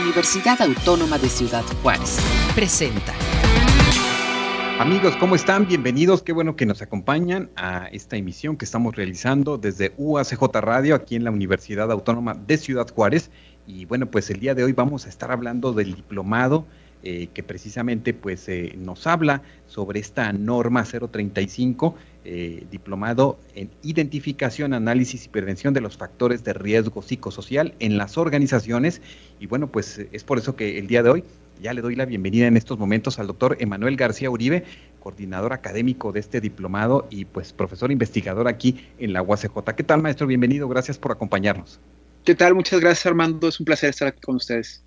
Universidad Autónoma de Ciudad Juárez. Presenta. Amigos, ¿cómo están? Bienvenidos. Qué bueno que nos acompañan a esta emisión que estamos realizando desde UACJ Radio aquí en la Universidad Autónoma de Ciudad Juárez. Y bueno, pues el día de hoy vamos a estar hablando del diplomado eh, que precisamente pues eh, nos habla sobre esta norma 035, eh, diplomado en identificación, análisis y prevención de los factores de riesgo psicosocial en las organizaciones. Y bueno, pues es por eso que el día de hoy ya le doy la bienvenida en estos momentos al doctor Emanuel García Uribe, coordinador académico de este diplomado y pues profesor investigador aquí en la UACJ. ¿Qué tal, maestro? Bienvenido, gracias por acompañarnos. ¿Qué tal? Muchas gracias, Armando. Es un placer estar aquí con ustedes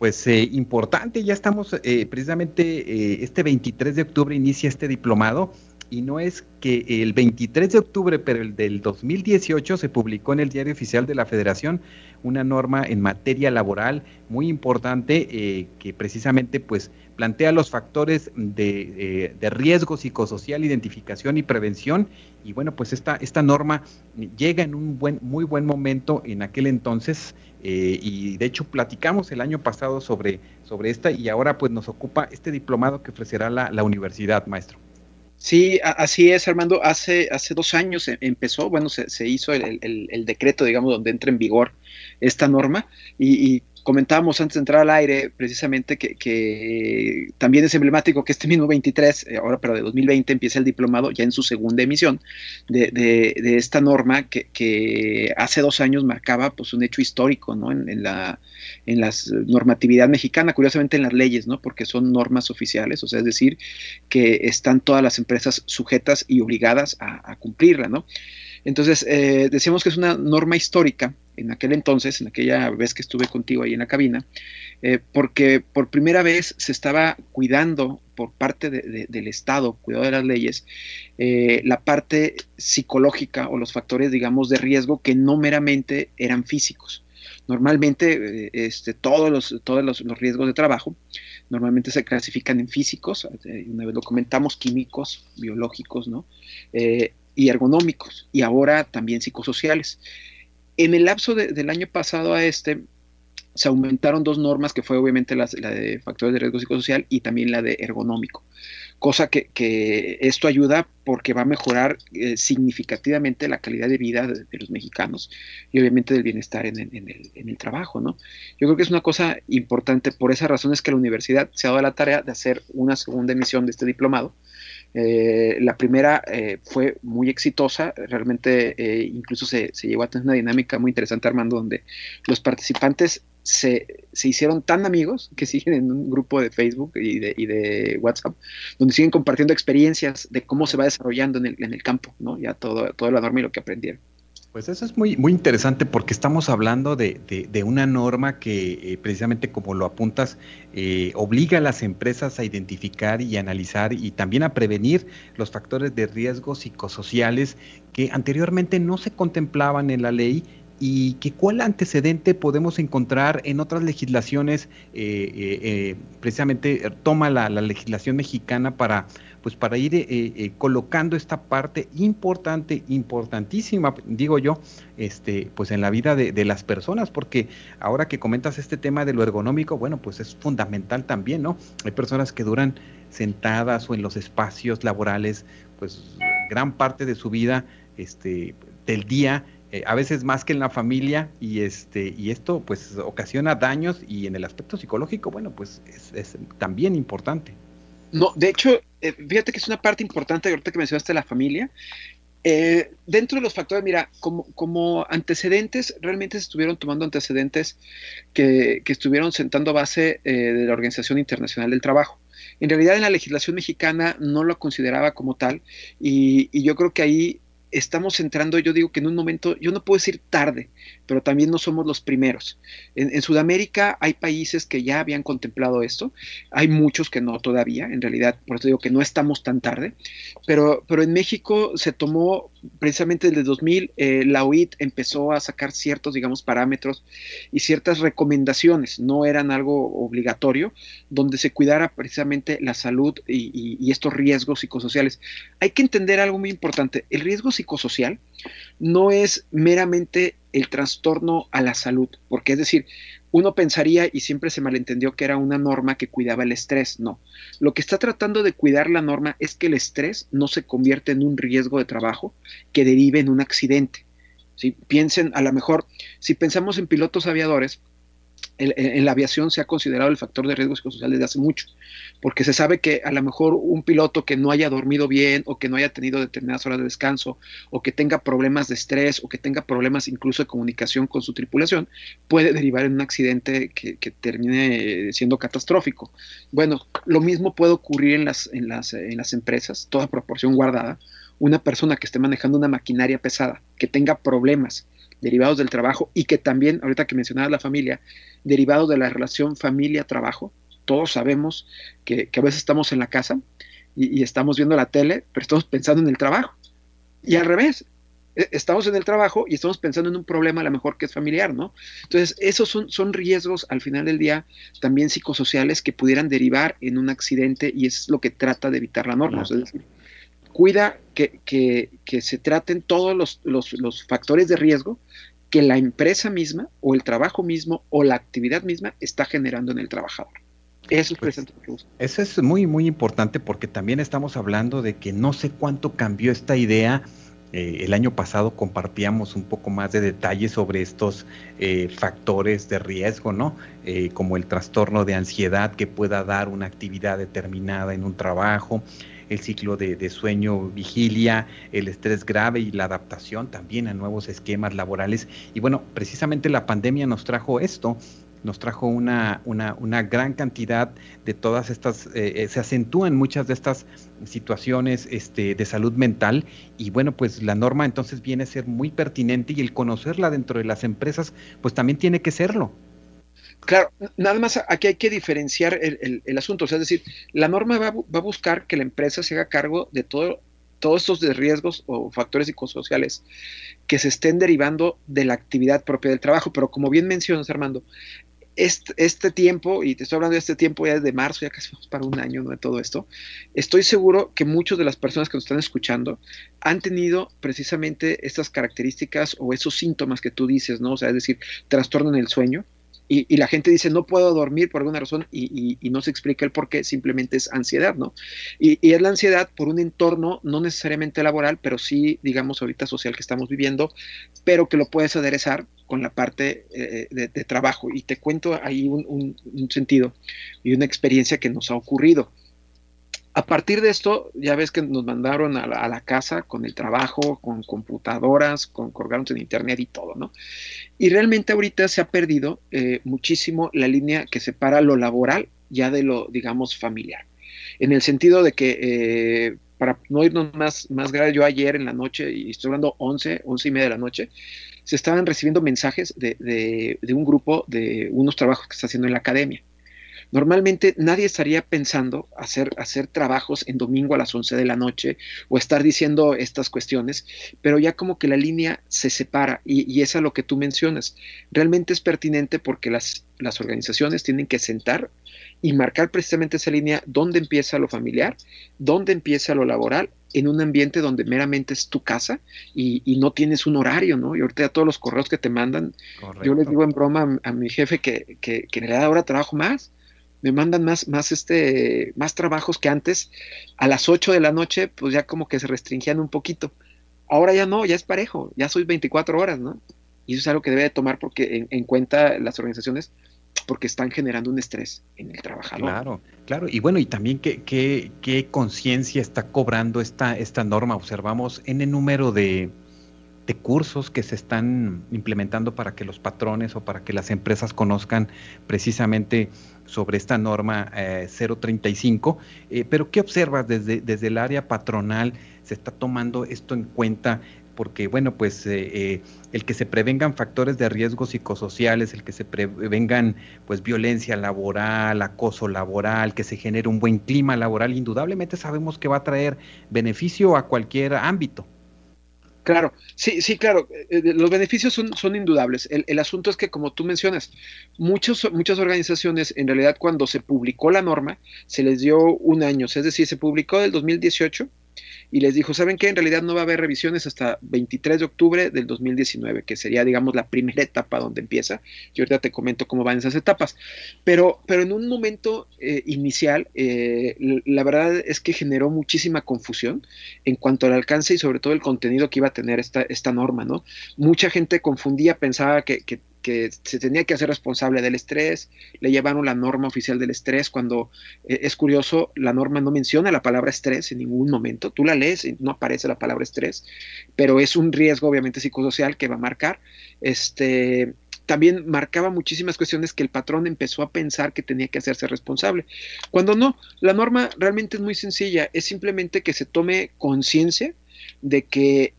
pues eh, importante, ya estamos eh, precisamente eh, este 23 de octubre inicia este diplomado y no es que el 23 de octubre, pero el del 2018 se publicó en el Diario Oficial de la Federación una norma en materia laboral muy importante que precisamente pues plantea los factores de, de, riesgo psicosocial, identificación y prevención. Y bueno pues esta, esta norma llega en un buen, muy buen momento en aquel entonces eh, y de hecho platicamos el año pasado sobre, sobre esta y ahora pues nos ocupa este diplomado que ofrecerá la, la universidad, maestro. Sí, así es, Armando. Hace, hace dos años e, empezó, bueno, se, se hizo el, el, decreto, digamos, donde entra en vigor esta norma y comentábamos antes de entrar al aire precisamente que, también es emblemático que este mismo 23, eh, ahora pero de 2020, empieza el diplomado ya en su segunda emisión de, esta norma que, hace dos años marcaba pues un hecho histórico ¿no? en, la en la normatividad mexicana, curiosamente en las leyes, ¿no? porque son normas oficiales, o sea, es decir, que están todas las empresas sujetas y obligadas a, a cumplirla. ¿no? Entonces, eh, decíamos que es una norma histórica en aquel entonces, en aquella vez que estuve contigo ahí en la cabina, eh, porque por primera vez se estaba cuidando por parte del Estado, cuidado de las leyes, eh, la parte psicológica o los factores, digamos, de riesgo que no meramente eran físicos. Normalmente, este, todos, los, todos los, riesgos de trabajo normalmente se clasifican en físicos, una vez lo comentamos, químicos, biológicos, ¿no? Y ergonómicos y ahora también psicosociales. En el lapso del año pasado a este se aumentaron dos normas que fue obviamente la, de factores de riesgo psicosocial y también la de ergonómico, cosa que, esto ayuda porque va a mejorar eh, significativamente la calidad de vida de, los mexicanos y obviamente del bienestar en, el, en, el, trabajo, ¿no? Yo creo que es una cosa importante, por esa razón es que la universidad se ha dado la tarea de hacer una segunda emisión de este diplomado, eh, la primera eh, fue muy exitosa, realmente eh, incluso se, se, llevó a tener una dinámica muy interesante, Armando, donde los participantes se, se, hicieron tan amigos que siguen en un grupo de Facebook y de, y de, WhatsApp, donde siguen compartiendo experiencias de cómo se va desarrollando en el, en el campo, ¿no? ya todo, todo lo norma y lo que aprendieron. Pues eso es muy, muy interesante porque estamos hablando de, de, una norma que eh, precisamente como lo apuntas, eh, obliga a las empresas a identificar y analizar y también a prevenir los factores de riesgo psicosociales que anteriormente no se contemplaban en la ley y que cuál antecedente podemos encontrar en otras legislaciones, eh, precisamente toma la, la legislación mexicana para pues para ir eh, eh, colocando esta parte importante, importantísima, digo yo, este, pues en la vida de, las personas, porque ahora que comentas este tema de lo ergonómico, bueno, pues es fundamental también, ¿no? Hay personas que duran sentadas o en los espacios laborales, pues gran parte de su vida, este, del día, eh, a veces más que en la familia y este y esto pues ocasiona daños y en el aspecto psicológico bueno pues es también importante no, de hecho, eh, fíjate que es una parte importante ahorita que mencionaste la familia. Eh, dentro de los factores, mira, como, como, antecedentes, realmente se estuvieron tomando antecedentes que, que estuvieron sentando base de la Organización Internacional del Trabajo. En realidad en la legislación mexicana no lo consideraba como tal y, y yo creo que ahí estamos entrando, yo digo que en un momento, yo no puedo decir tarde, pero también no somos los primeros. En, Sudamérica hay países que ya habían contemplado esto, hay muchos que no todavía, en realidad, por eso digo que no estamos tan tarde, pero, pero en México se tomó precisamente desde 2000, eh, la OIT empezó a sacar ciertos, digamos, parámetros y ciertas recomendaciones, no eran algo obligatorio, donde se cuidara precisamente la salud y, y estos riesgos psicosociales. Hay que entender algo muy importante, el riesgo psicosocial no es meramente el trastorno a la salud, porque es decir, uno pensaría y siempre se malentendió que era una norma que cuidaba el estrés. No, lo que está tratando de cuidar la norma es que el estrés no se convierta en un riesgo de trabajo que derive en un accidente. Si piensen, a lo mejor, si pensamos en pilotos aviadores, en la aviación se ha considerado el factor de riesgo psicosocial desde hace mucho, porque se sabe que a lo mejor un piloto que no haya dormido bien o que no haya tenido determinadas horas de descanso o que tenga problemas de estrés o que tenga problemas incluso de comunicación con su tripulación puede derivar en un accidente que, termine siendo catastrófico. Bueno, lo mismo puede ocurrir en las, en las empresas, toda proporción guardada. Una persona que esté manejando una maquinaria pesada, que tenga problemas derivados del trabajo y que también, ahorita que mencionaba la familia, derivados de la relación familia-trabajo. Todos sabemos que, a veces estamos en la casa y, estamos viendo la tele, pero estamos pensando en el trabajo. Y al revés, e, estamos en el trabajo y estamos pensando en un problema a lo mejor que es familiar, ¿no? Entonces, esos son, son riesgos al final del día también psicosociales que pudieran derivar en un accidente y es lo que trata de evitar la norma. Es decir, cuida que, que, se traten todos los, los, los, factores de riesgo que la empresa misma o el trabajo mismo o la actividad misma está generando en el trabajador. Eso es, pues, eso es muy, muy importante porque también estamos hablando de que no sé cuánto cambió esta idea. Eh, el año pasado compartíamos un poco más de detalles sobre estos eh, factores de riesgo, ¿no? Eh, como el trastorno de ansiedad que pueda dar una actividad determinada en un trabajo, el ciclo de, sueño, vigilia, el estrés grave y la adaptación también a nuevos esquemas laborales. Y bueno, precisamente la pandemia nos trajo esto, nos trajo una, una, una, gran cantidad de todas estas, eh, eh, se acentúan muchas de estas situaciones este, de salud mental y bueno, pues la norma entonces viene a ser muy pertinente y el conocerla dentro de las empresas pues también tiene que serlo. Claro, nada más aquí hay que diferenciar el, asunto, o sea, es decir, la norma va, a buscar que la empresa se haga cargo de todo, todos estos riesgos o factores psicosociales que se estén derivando de la actividad propia del trabajo, pero como bien mencionas, Armando, este, este, tiempo, y te estoy hablando de este tiempo ya de marzo, ya casi vamos para un año de todo esto, estoy seguro que muchas de las personas que nos están escuchando han tenido precisamente estas características o esos síntomas que tú dices, ¿no? O sea, es decir, trastorno en el sueño, y, la gente dice, no puedo dormir por alguna razón y, no se explica el por qué, simplemente es ansiedad, ¿no? Y, es la ansiedad por un entorno no necesariamente laboral, pero sí, digamos, ahorita social que estamos viviendo, pero que lo puedes aderezar con la parte eh, de, trabajo. Y te cuento ahí un sentido y una experiencia que nos ha ocurrido. A partir de esto, ya ves que nos mandaron a la, casa con el trabajo, con computadoras, con colgarnos en internet y todo, ¿no? Y realmente ahorita se ha perdido eh, muchísimo la línea que separa lo laboral ya de lo, digamos, familiar. En el sentido de que, eh, para no irnos más, más grave, yo ayer en la noche, y estoy hablando 11, 11 y media de la noche, se estaban recibiendo mensajes de, de un grupo de unos trabajos que está haciendo en la academia Normalmente nadie estaría pensando hacer, hacer trabajos en domingo a las 11 de la noche o estar diciendo estas cuestiones, pero ya como que la línea se separa y, y es a lo que tú mencionas. Realmente es pertinente porque las, las organizaciones tienen que sentar y marcar precisamente esa línea donde empieza lo familiar, dónde empieza lo laboral en un ambiente donde meramente es tu casa y, no tienes un horario, ¿no? Y ahorita todos los correos que te mandan, yo les digo en broma a, mi jefe que, que, que en realidad ahora trabajo más, me mandan más, más, este, más trabajos que antes. A las 8 de la noche, pues ya como que se restringían un poquito. Ahora ya no, ya es parejo, ya soy 24 horas, ¿no? Y eso es algo que debe de tomar porque en, cuenta las organizaciones porque están generando un estrés en el trabajador. Claro, claro. Y bueno, y también qué, qué, qué conciencia está cobrando esta, esta norma. Observamos en el número de, de cursos que se están implementando para que los patrones o para que las empresas conozcan precisamente sobre esta norma 035. Eh, eh, pero ¿qué observas desde, desde el área patronal? ¿Se está tomando esto en cuenta? Porque, bueno, pues eh, el que se prevengan factores de riesgo psicosociales, el que se prevengan pues violencia laboral, acoso laboral, que se genere un buen clima laboral, indudablemente sabemos que va a traer beneficio a cualquier ámbito. Claro, sí, sí, claro. Eh, eh, los beneficios son, son indudables. El, asunto es que, como tú mencionas, muchos, muchas organizaciones, en realidad, cuando se publicó la norma, se les dio un año. Es decir, se publicó del 2018 y les dijo, ¿saben qué? En realidad no va a haber revisiones hasta 23 de octubre del 2019, que sería, digamos, la primera etapa donde empieza. Yo ahorita te comento cómo van esas etapas. Pero, pero en un momento eh, inicial, eh, la verdad es que generó muchísima confusión en cuanto al alcance y sobre todo el contenido que iba a tener esta, esta norma, ¿no? Mucha gente confundía, pensaba que, que que se tenía que hacer responsable del estrés, le llevaron la norma oficial del estrés, cuando eh, es curioso, la norma no menciona la palabra estrés en ningún momento, tú la lees y no aparece la palabra estrés, pero es un riesgo obviamente psicosocial que va a marcar. Este, también marcaba muchísimas cuestiones que el patrón empezó a pensar que tenía que hacerse responsable. Cuando no, la norma realmente es muy sencilla, es simplemente que se tome conciencia de que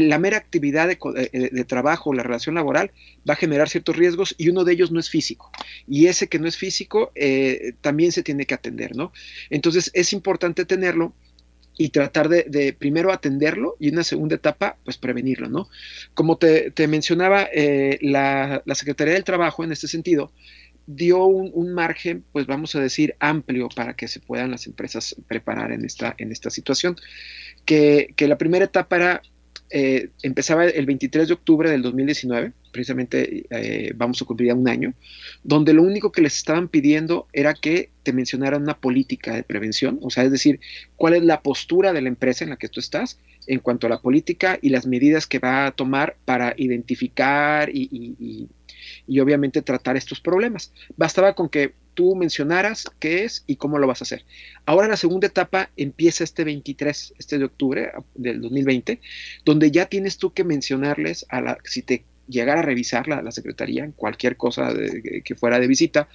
la mera actividad de, trabajo, la relación laboral, va a generar ciertos riesgos y uno de ellos no es físico. Y ese que no es físico eh, también se tiene que atender, ¿no? Entonces es importante tenerlo y tratar de, primero atenderlo y en una segunda etapa, pues prevenirlo, ¿no? Como te, mencionaba, eh, la, Secretaría del Trabajo en este sentido dio un, margen, pues vamos a decir, amplio para que se puedan las empresas preparar en esta, en esta situación. Que, que la primera etapa era eh, empezaba el 23 de octubre del 2019, precisamente eh, vamos a cumplir ya un año, donde lo único que les estaban pidiendo era que te mencionaran una política de prevención, o sea, es decir, cuál es la postura de la empresa en la que tú estás en cuanto a la política y las medidas que va a tomar para identificar y y obviamente tratar estos problemas. Bastaba con que tú mencionaras qué es y cómo lo vas a hacer. Ahora la segunda etapa empieza este 23, este de octubre del 2020, donde ya tienes tú que mencionarles a la, si te llegara a revisar la, la secretaría, cualquier cosa que fuera de visita,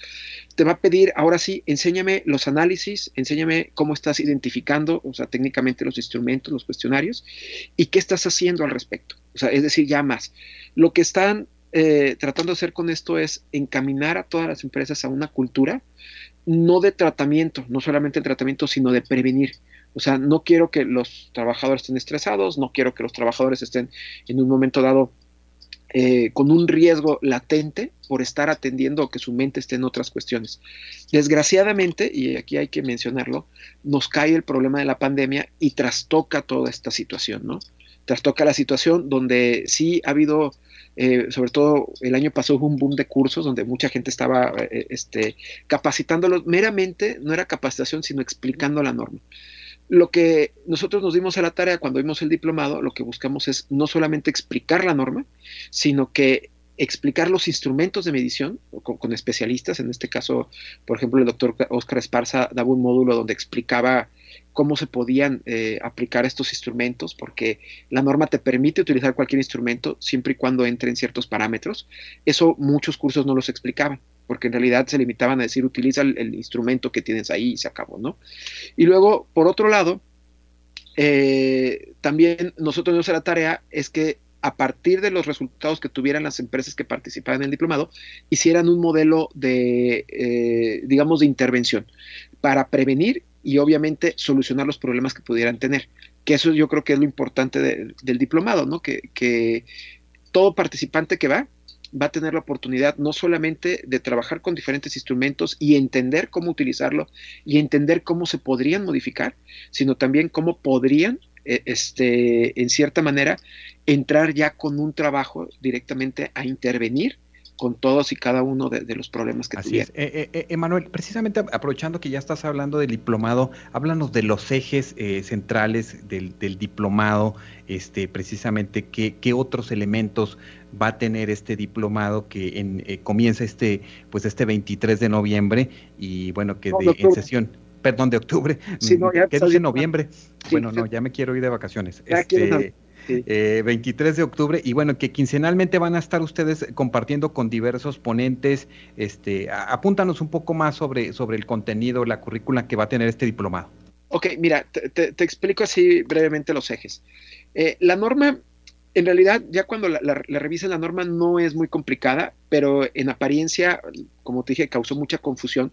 te va a pedir, ahora sí, enséñame los análisis, enséñame cómo estás identificando, o sea, técnicamente los instrumentos, los cuestionarios, y qué estás haciendo al respecto. O sea, es decir, ya más. Lo que están eh, tratando de hacer con esto es encaminar a todas las empresas a una cultura, no de tratamiento, no solamente de tratamiento, sino de prevenir. O sea, no quiero que los trabajadores estén estresados, no quiero que los trabajadores estén en un momento dado eh, con un riesgo latente por estar atendiendo o que su mente esté en otras cuestiones. Desgraciadamente, y aquí hay que mencionarlo, nos cae el problema de la pandemia y trastoca toda esta situación, ¿no? Trastoca la situación donde sí ha habido eh, sobre todo el año pasado hubo un boom de cursos donde mucha gente estaba eh, este, capacitándolos. Meramente no era capacitación, sino explicando la norma. Lo que nosotros nos dimos a la tarea cuando vimos el diplomado, lo que buscamos es no solamente explicar la norma, sino que explicar los instrumentos de medición con, especialistas. En este caso, por ejemplo, el doctor Oscar Esparza daba un módulo donde explicaba cómo se podían eh, aplicar estos instrumentos, porque la norma te permite utilizar cualquier instrumento siempre y cuando entre en ciertos parámetros. Eso muchos cursos no los explicaban, porque en realidad se limitaban a decir utiliza el, instrumento que tienes ahí y se acabó, ¿no? Y luego, por otro lado, eh, también nosotros nos la tarea es que a partir de los resultados que tuvieran las empresas que participaban en el diplomado, hicieran un modelo de, eh, digamos, de intervención para prevenir y obviamente solucionar los problemas que pudieran tener. Que eso yo creo que es lo importante del diplomado, ¿no? Que, que todo participante que va va a tener la oportunidad no solamente de trabajar con diferentes instrumentos y entender cómo utilizarlo y entender cómo se podrían modificar, sino también cómo podrían, eh, este, en cierta manera, entrar ya con un trabajo directamente a intervenir con todos y cada uno de, los problemas que Así Es. Eh, eh, Emanuel, precisamente aprovechando que ya estás hablando del diplomado, háblanos de los ejes eh, centrales del, diplomado, este, precisamente qué, qué, otros elementos va a tener este diplomado que en, comienza este, pues este 23 de noviembre y bueno, que de, en sesión perdón, de octubre. Sí, no, ya ¿Qué dice noviembre? bueno, no, ya me quiero ir de vacaciones. este, 23 eh, de octubre, y bueno, que quincenalmente van a estar ustedes compartiendo con diversos ponentes. Este, apúntanos un poco más sobre, sobre el contenido, la currícula que va a tener este diplomado. Ok, mira, te, explico así brevemente los ejes. Eh, la norma, en realidad, ya cuando la, la, la la norma no es muy complicada, pero en apariencia, como te dije, causó mucha confusión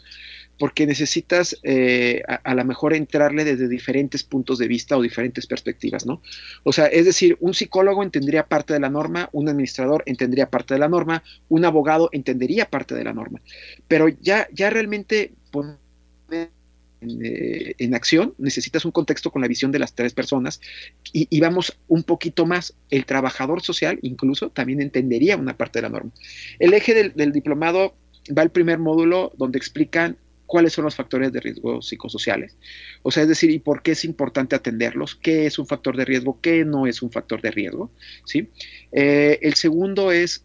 porque necesitas eh, a, lo mejor entrarle desde diferentes puntos de vista o diferentes perspectivas, ¿no? O sea, es decir, un psicólogo entendería parte de la norma, un administrador entendería parte de la norma, un abogado entendería parte de la norma, pero ya, ya realmente en, acción, necesitas un contexto con la visión de las tres personas y, vamos un poquito más. El trabajador social incluso también entendería una parte de la norma. El eje del, del diplomado va al primer módulo donde explican cuáles son los factores de riesgo psicosociales. O sea, es decir, y por qué es importante atenderlos, qué es un factor de riesgo, qué no es un factor de riesgo. ¿sí? Eh, el segundo es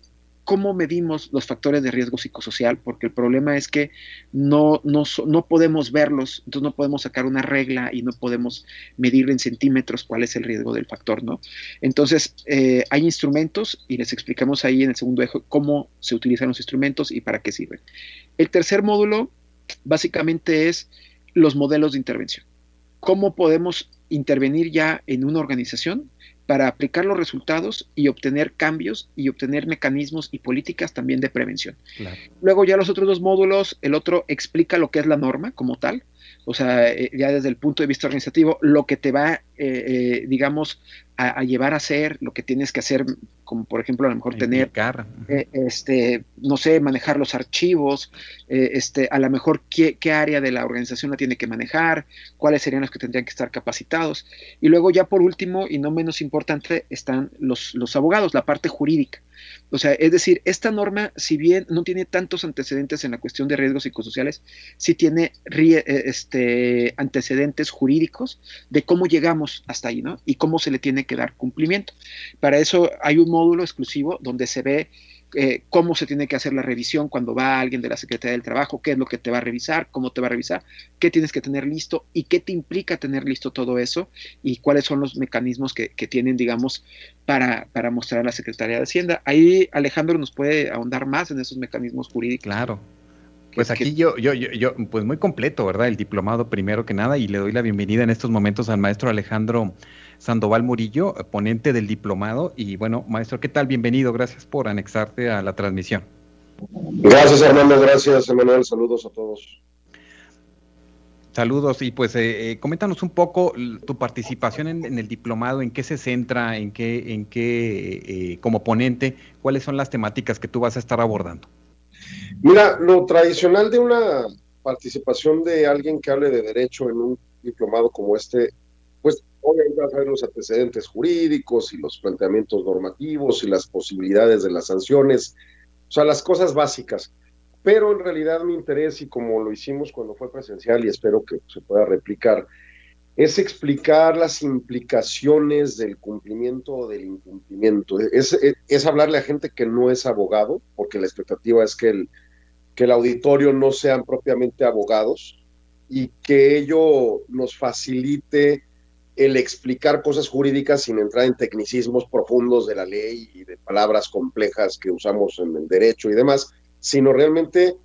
cómo medimos los factores de riesgo psicosocial, porque el problema es que no, no, no, podemos verlos, entonces no podemos sacar una regla y no podemos medir en centímetros cuál es el riesgo del factor, ¿no? Entonces, eh, hay instrumentos y les explicamos ahí en el segundo eje cómo se utilizan los instrumentos y para qué sirven. El tercer módulo básicamente es los modelos de intervención. ¿Cómo podemos intervenir ya en una organización para aplicar los resultados y obtener cambios y obtener mecanismos y políticas también de prevención? Luego ya los otros dos módulos, el otro explica lo que es la norma como tal, o sea, eh, ya desde el punto de vista organizativo, lo que te va, eh, eh, digamos, a, llevar a hacer, lo que tienes que hacer, como por ejemplo a lo mejor tener, este, no sé, manejar los archivos, este, a lo mejor qué, qué, área de la organización la tiene que manejar, cuáles serían los que tendrían que estar capacitados. Y luego ya por último, y no menos importante, están los, los abogados, la parte jurídica. O sea, es decir, esta norma, si bien no tiene tantos antecedentes en la cuestión de riesgos psicosociales, sí tiene eh, este, antecedentes jurídicos de cómo llegamos hasta ahí, ¿no? Y cómo se le tiene que dar cumplimiento. Para eso hay un módulo exclusivo donde se ve eh, cómo se tiene que hacer la revisión cuando va alguien de la Secretaría del Trabajo, qué es lo que te va a revisar, cómo te va a revisar, qué tienes que tener listo y qué te implica tener listo todo eso y cuáles son los mecanismos que, tienen, digamos, para, para mostrar a la Secretaría de Hacienda. Ahí Alejandro nos puede ahondar más en esos mecanismos jurídicos. Claro. Pues aquí yo, yo, yo, yo, pues muy completo, ¿verdad? El diplomado primero que nada y le doy la bienvenida en estos momentos al maestro Alejandro Sandoval Murillo, ponente del diplomado. Y bueno, maestro, ¿qué tal? Bienvenido, gracias por anexarte a la transmisión. Gracias, Armando, gracias, Emanuel, saludos a todos. Saludos y pues eh, eh, coméntanos un poco tu participación en, el diplomado, en qué se centra, en qué, en qué eh, como ponente, cuáles son las temáticas que tú vas a estar abordando. Mira, lo tradicional de una participación de alguien que hable de derecho en un diplomado como este, pues obviamente vas a los antecedentes jurídicos y los planteamientos normativos y las posibilidades de las sanciones, o sea, las cosas básicas. Pero en realidad mi interés, y como lo hicimos cuando fue presencial y espero que se pueda replicar, es explicar las implicaciones del cumplimiento o del incumplimiento. Es, es, hablarle a gente que no es abogado, porque la expectativa es que el, que el auditorio no sean propiamente abogados y que ello nos facilite el explicar cosas jurídicas sin entrar en tecnicismos profundos de la ley y de palabras complejas que usamos en el derecho y demás, sino realmente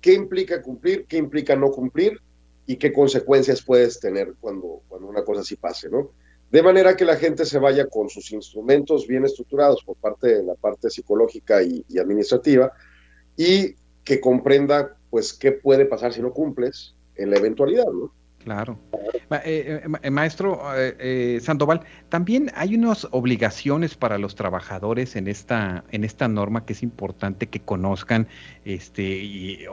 qué implica cumplir, qué implica no cumplir y qué consecuencias puedes tener cuando, cuando una cosa así pase, ¿no? De manera que la gente se vaya con sus instrumentos bien estructurados por parte de la parte psicológica y, y administrativa y que comprenda, pues, qué puede pasar si no cumples en la eventualidad, ¿no? Claro. Eh, eh, maestro eh, Sandoval, también hay unas obligaciones para los trabajadores en esta, en esta norma que es importante que conozcan, este, y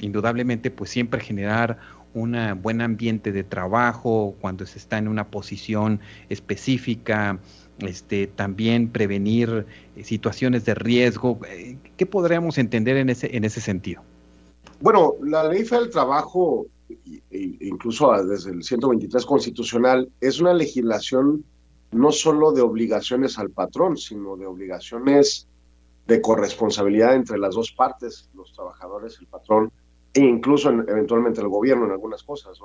indudablemente, pues siempre generar un buen ambiente de trabajo cuando se está en una posición específica, este, también prevenir situaciones de riesgo. ¿Qué podríamos entender en ese, en ese sentido? Bueno, la ley del trabajo e incluso desde el 123 constitucional, es una legislación no solo de obligaciones al patrón, sino de obligaciones de corresponsabilidad entre las dos partes, los trabajadores, el patrón, e incluso eventualmente el gobierno en algunas cosas.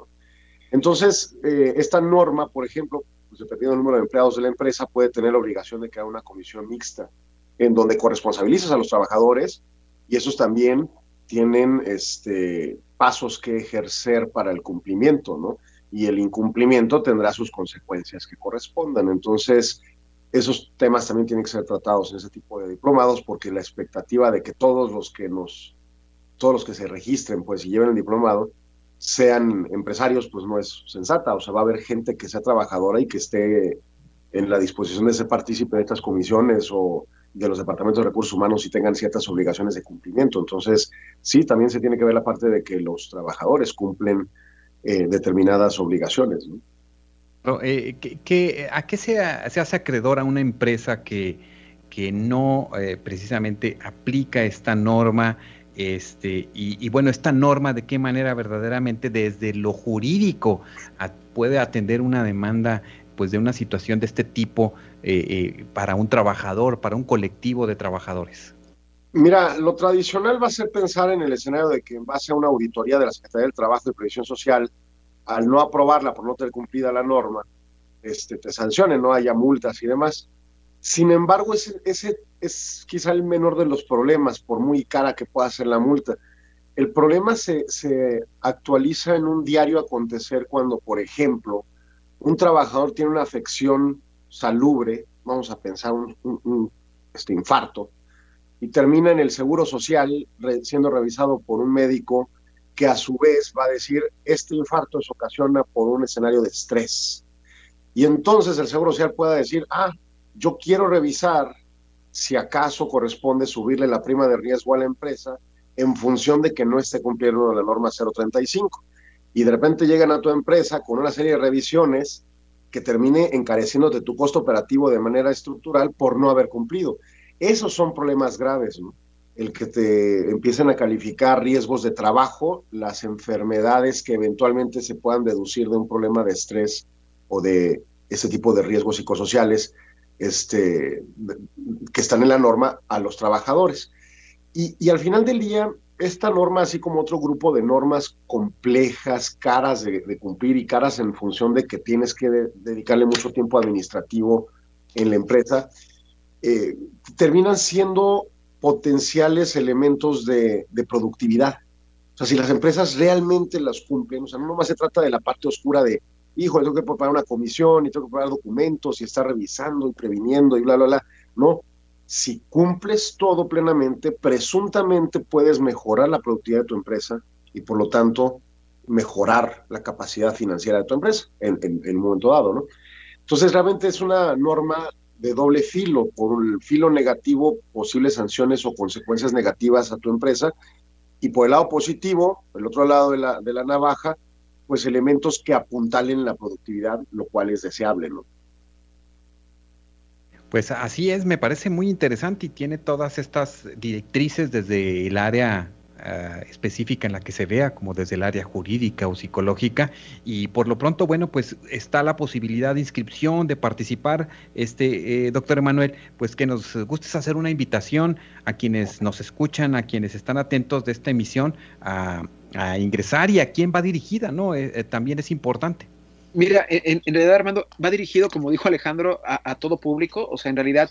Entonces, eh, esta norma, por ejemplo, pues dependiendo del número de empleados de la empresa, puede tener la obligación de crear una comisión mixta en donde corresponsabilizas a los trabajadores y esos también tienen este, pasos que ejercer para el cumplimiento, ¿no? Y el incumplimiento tendrá sus consecuencias que correspondan. Entonces, esos temas también tienen que ser tratados en ese tipo de diplomados porque la expectativa de que todos los que nos, todos los que se registren, pues, y lleven el diplomado, sean empresarios, pues no es sensata. O sea, va a haber gente que sea trabajadora y que esté en la disposición de ser partícipe de estas comisiones o de los departamentos de recursos humanos y tengan ciertas obligaciones de cumplimiento. Entonces, sí, también se tiene que ver la parte de que los trabajadores cumplen eh, determinadas obligaciones. Eh, a qué se, hace acreedora una empresa que, que no eh, precisamente aplica esta norma? Este, y, bueno, esta norma de qué manera verdaderamente desde lo jurídico puede atender una demanda pues de una situación de este tipo para un trabajador, para un colectivo de trabajadores. Mira, lo tradicional va a ser pensar en el escenario de que en base a una auditoría de la Secretaría del Trabajo y Previsión Social, al no aprobarla por no tener cumplida la norma, este, te sancionen, no haya multas y demás. Sin embargo, ese, es quizá el menor de los problemas, por muy cara que pueda ser la multa. El problema se, se actualiza en un diario acontecer cuando, por ejemplo, un trabajador tiene una afección salubre, vamos a pensar un, este infarto, y termina en el Seguro Social siendo revisado por un médico que a su vez va a decir, este infarto se ocasiona por un escenario de estrés. Y entonces el Seguro Social pueda decir, ah, yo quiero revisar si acaso corresponde subirle la prima de riesgo a la empresa en función de que no esté cumpliendo la norma 035. Y de repente llegan a tu empresa con una serie de revisiones que termine encareciéndote tu costo operativo de manera estructural por no haber cumplido. Esos son problemas graves, ¿no? El que te empiecen a calificar riesgos de trabajo, las enfermedades que eventualmente se puedan deducir de un problema de estrés o de ese tipo de riesgos psicosociales este, que están en la norma a los trabajadores. Y, al final del día, esta norma, así como otro grupo de normas complejas, caras de, cumplir y caras en función de que tienes que dedicarle mucho tiempo administrativo en la empresa, eh, terminan siendo potenciales elementos de, productividad. O sea, si las empresas realmente las cumplen, o sea, no se trata de la parte oscura de, hijo, tengo que preparar una comisión y tengo que preparar documentos y estar revisando y previniendo y bla, bla, bla. No, si cumples todo plenamente, presuntamente puedes mejorar la productividad de tu empresa y por lo tanto mejorar la capacidad financiera de tu empresa en, en un momento dado, ¿no? Entonces realmente es una norma de doble filo, por el filo negativo, posibles sanciones o consecuencias negativas a tu empresa, y por el lado positivo, el otro lado de la, de la navaja, pues elementos que apuntalen la productividad, lo cual es deseable, ¿no? Pues así es, me parece muy interesante y tiene todas estas directrices desde el área eh, específica en la que se vea, como desde el área jurídica o psicológica. Y por lo pronto, bueno, pues está la posibilidad de inscripción, de participar. Este, eh, doctor Emanuel, pues que nos gustes hacer una invitación a quienes nos escuchan, a quienes están atentos de esta emisión, a, ingresar y a quién va dirigida, ¿no? Eh, también es importante. Mira, en, realidad, Armando, va dirigido, como dijo Alejandro, a, todo público. O sea, en realidad,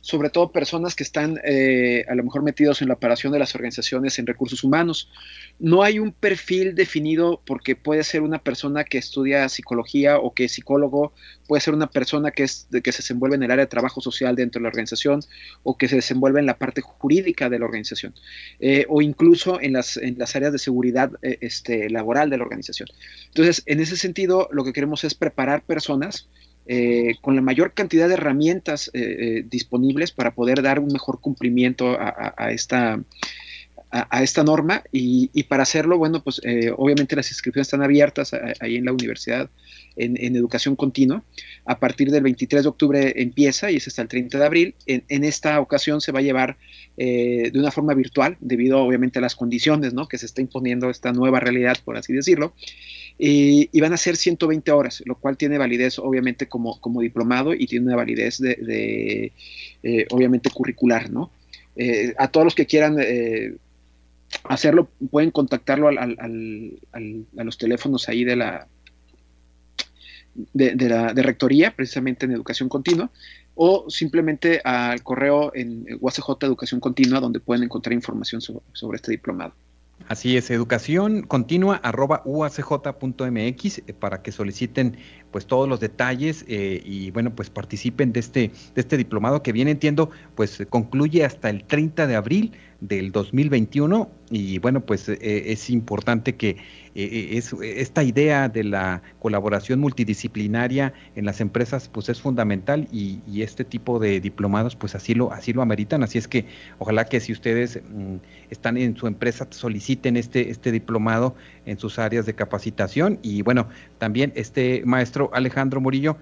sobre todo personas que están eh, a lo mejor metidos en la operación de las organizaciones en recursos humanos. No hay un perfil definido porque puede ser una persona que estudia psicología o que es psicólogo, puede ser una persona que, es, que se desenvuelve en el área de trabajo social dentro de la organización o que se desenvuelve en la parte jurídica de la organización eh, o incluso en las, en las áreas de seguridad eh, este, laboral de la organización. Entonces, en ese sentido, lo que queremos es preparar personas eh, con la mayor cantidad de herramientas eh, eh, disponibles para poder dar un mejor cumplimiento a, esta, a, esta norma y, para hacerlo, bueno, pues obviamente las inscripciones están abiertas ahí en la universidad en, educación continua. A partir del 23 de octubre empieza y es hasta el 30 de abril. En, esta ocasión se va a llevar de una forma virtual debido obviamente a las condiciones ¿no? que se está imponiendo esta nueva realidad, por así decirlo y van a ser 120 horas, lo cual tiene validez obviamente como, como diplomado y tiene una validez de, eh, obviamente curricular, ¿no? Eh, a todos los que quieran eh, hacerlo, pueden contactarlo al, a los teléfonos ahí de la, de, la de rectoría, precisamente en educación continua, o simplemente al correo en UACJ Educación Continua, donde pueden encontrar información sobre este diplomado. Así es, educación continua arroba eh, para que soliciten pues todos los detalles eh, y bueno pues participen de este de este diplomado que bien entiendo pues concluye hasta el 30 de abril del 2021 y bueno, pues eh, es importante que eh, es, esta idea de la colaboración multidisciplinaria en las empresas pues es fundamental y, este tipo de diplomados pues así lo, así lo ameritan, así es que ojalá que si ustedes mm, están en su empresa soliciten este, este diplomado en sus áreas de capacitación y bueno, también este maestro Alejandro Murillo,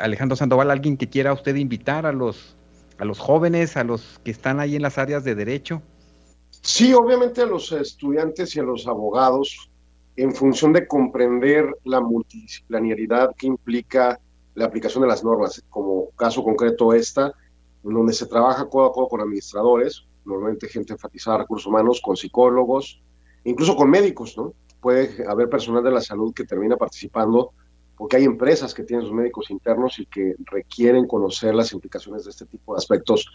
Alejandro Sandoval, alguien que quiera usted invitar a los a los jóvenes, a los que están ahí en las áreas de derecho? Sí, obviamente a los estudiantes y a los abogados, en función de comprender la multidisciplinariedad que implica la aplicación de las normas, como caso concreto esta, donde se trabaja codo a codo con administradores, normalmente gente enfatizada en recursos humanos, con psicólogos, incluso con médicos, ¿no? Puede haber personal de la salud que termina participando porque hay empresas que tienen sus médicos internos y que requieren conocer las implicaciones de este tipo de aspectos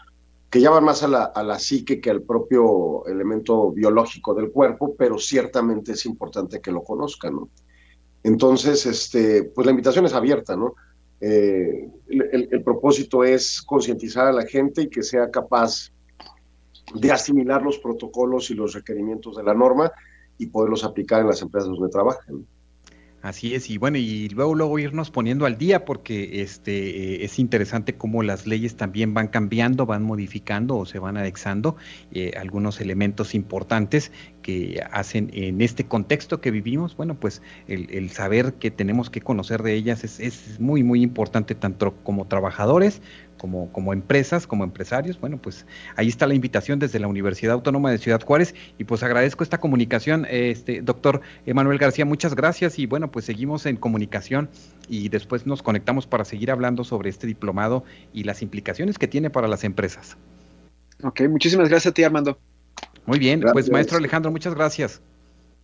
que ya van más a la, a psique que al propio elemento biológico del cuerpo, pero ciertamente es importante que lo conozcan, ¿no? Entonces, este, pues la invitación es abierta, ¿no? Eh, el, el, propósito es concientizar a la gente y que sea capaz de asimilar los protocolos y los requerimientos de la norma y poderlos aplicar en las empresas donde trabajan. Así es, y bueno, y luego luego irnos poniendo al día porque este es interesante cómo las leyes también van cambiando, van modificando o se van anexando eh, algunos elementos importantes que hacen en este contexto que vivimos, bueno, pues el, saber que tenemos que conocer de ellas es, es muy, muy importante tanto como trabajadores como, como empresas, como empresarios. Bueno, pues ahí está la invitación desde la Universidad Autónoma de Ciudad Juárez y pues agradezco esta comunicación, este doctor Emanuel García, muchas gracias y bueno, pues seguimos en comunicación y después nos conectamos para seguir hablando sobre este diplomado y las implicaciones que tiene para las empresas. Ok, muchísimas gracias a ti, Armando. Muy bien, pues maestro Alejandro, muchas gracias.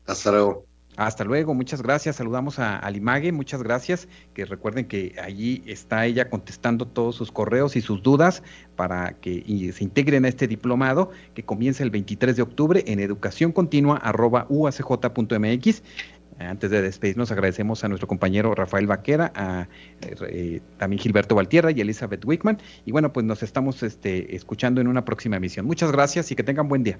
Hasta luego. Hasta luego, muchas gracias. Saludamos a, Alimague, muchas gracias. Que recuerden que allí está ella contestando todos sus correos y sus dudas para que se integren a este diplomado que comienza el 23 de octubre en educación continua uacj.mx. Antes de despedirnos, agradecemos a nuestro compañero Rafael Vaquera, a eh, también Gilberto Valtierra y Elizabeth Wickman. Y bueno, pues nos estamos este, escuchando en una próxima emisión. Muchas gracias y que tengan buen día.